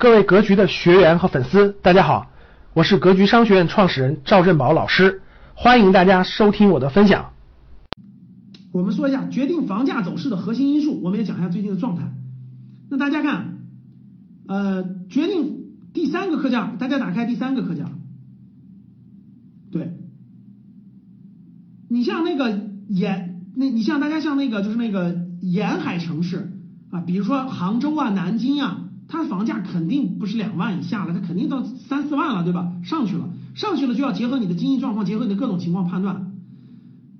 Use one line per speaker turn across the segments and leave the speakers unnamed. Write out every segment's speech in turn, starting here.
各位格局的学员和粉丝，大家好，我是格局商学院创始人赵振宝老师，欢迎大家收听我的分享。
我们说一下决定房价走势的核心因素，我们也讲一下最近的状态。那大家看，呃，决定第三个课件，大家打开第三个课件。对，你像那个沿，那你像大家像那个就是那个沿海城市啊，比如说杭州啊、南京啊。它的房价肯定不是两万以下了，它肯定到三四万了，对吧？上去了，上去了就要结合你的经济状况，结合你的各种情况判断。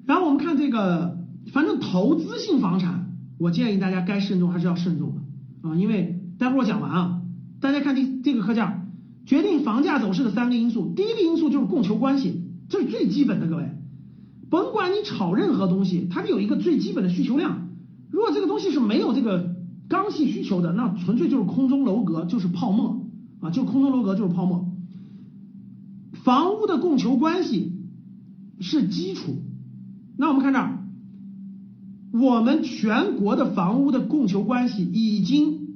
然后我们看这个，反正投资性房产，我建议大家该慎重还是要慎重的啊，因为待会儿我讲完啊，大家看这这个课件，决定房价走势的三个因素，第一个因素就是供求关系，这是最基本的，各位，甭管你炒任何东西，它得有一个最基本的需求量，如果这个东西是没有这个。刚性需求的那纯粹就是空中楼阁，就是泡沫啊，就空中楼阁就是泡沫。房屋的供求关系是基础。那我们看这儿，我们全国的房屋的供求关系已经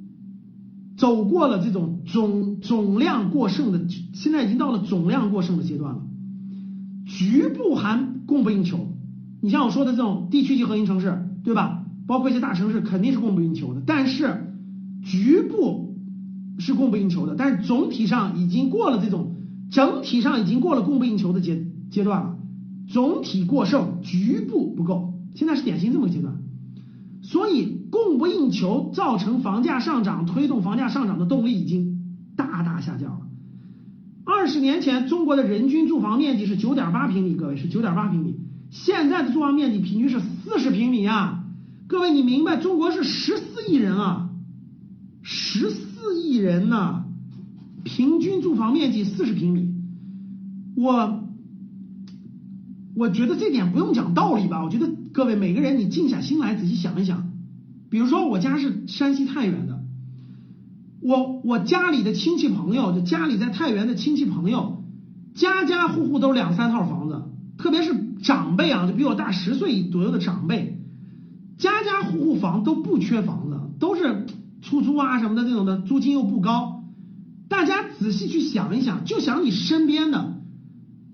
走过了这种总总量过剩的，现在已经到了总量过剩的阶段了。局部还供不应求，你像我说的这种地区级核心城市，对吧？包括一些大城市肯定是供不应求的，但是局部是供不应求的，但是总体上已经过了这种整体上已经过了供不应求的阶阶段了，总体过剩，局部不够，现在是典型这么个阶段，所以供不应求造成房价上涨，推动房价上涨的动力已经大大下降了。二十年前中国的人均住房面积是九点八平米，各位是九点八平米，现在的住房面积平均是四十平米啊。各位，你明白中国是十四亿人啊，十四亿人呢，平均住房面积四十平米，我我觉得这点不用讲道理吧？我觉得各位每个人你静下心来仔细想一想，比如说我家是山西太原的，我我家里的亲戚朋友，就家里在太原的亲戚朋友，家家户户都两三套房子，特别是长辈啊，就比我大十岁左右的长辈。家家户户房都不缺房子，都是出租啊什么的这种的，租金又不高。大家仔细去想一想，就想你身边的，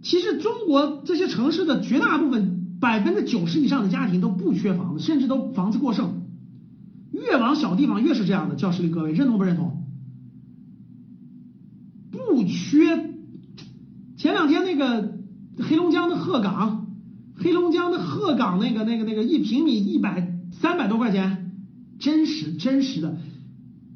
其实中国这些城市的绝大部分百分之九十以上的家庭都不缺房子，甚至都房子过剩。越往小地方越是这样的，教室里各位认同不认同？不缺。前两天那个黑龙江的鹤岗。黑龙江的鹤岗那个那个那个一平米一百三百多块钱，真实真实的，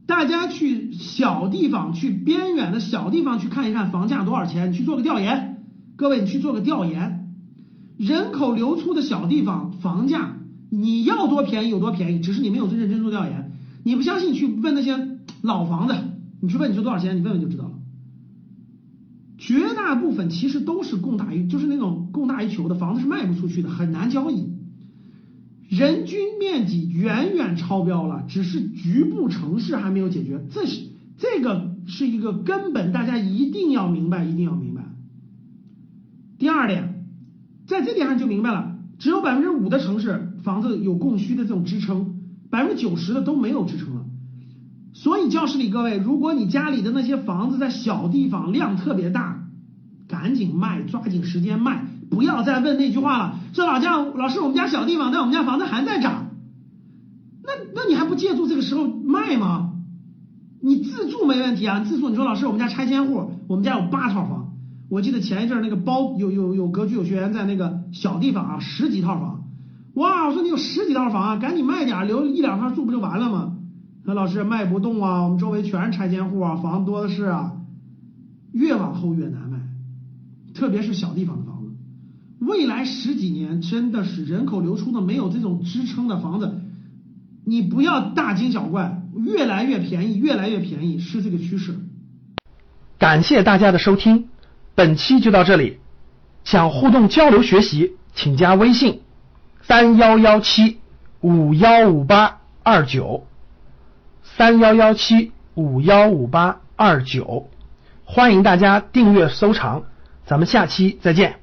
大家去小地方去边远的小地方去看一看房价多少钱，你去做个调研，各位你去做个调研，人口流出的小地方房价你要多便宜有多便宜，只是你没有认真做调研，你不相信去问那些老房子，你去问你说多少钱，你问问就知道了。绝大部分其实都是供大于，就是那种供大于求的房子是卖不出去的，很难交易。人均面积远远超标了，只是局部城市还没有解决，这是这个是一个根本，大家一定要明白，一定要明白。第二点，在这点上就明白了，只有百分之五的城市房子有供需的这种支撑，百分之九十的都没有支撑了。所以教室里各位，如果你家里的那些房子在小地方量特别大，赶紧卖，抓紧时间卖，不要再问那句话了。说老姜老师，我们家小地方，但我们家房子还在涨，那那你还不借助这个时候卖吗？你自住没问题啊，自住。你说老师，我们家拆迁户，我们家有八套房，我记得前一阵那个包有有有格局有学员在那个小地方啊，十几套房，哇，我说你有十几套房啊，赶紧卖点，留一两套住不就完了吗？那老师卖不动啊，我们周围全是拆迁户啊，房子多的是啊，越往后越难卖，特别是小地方的房。未来十几年真的是人口流出的没有这种支撑的房子，你不要大惊小怪，越来越便宜，越来越便宜是这个趋势。
感谢大家的收听，本期就到这里。想互动交流学习，请加微信三幺幺七五幺五八二九。三幺幺七五幺五八二九，欢迎大家订阅收藏，咱们下期再见。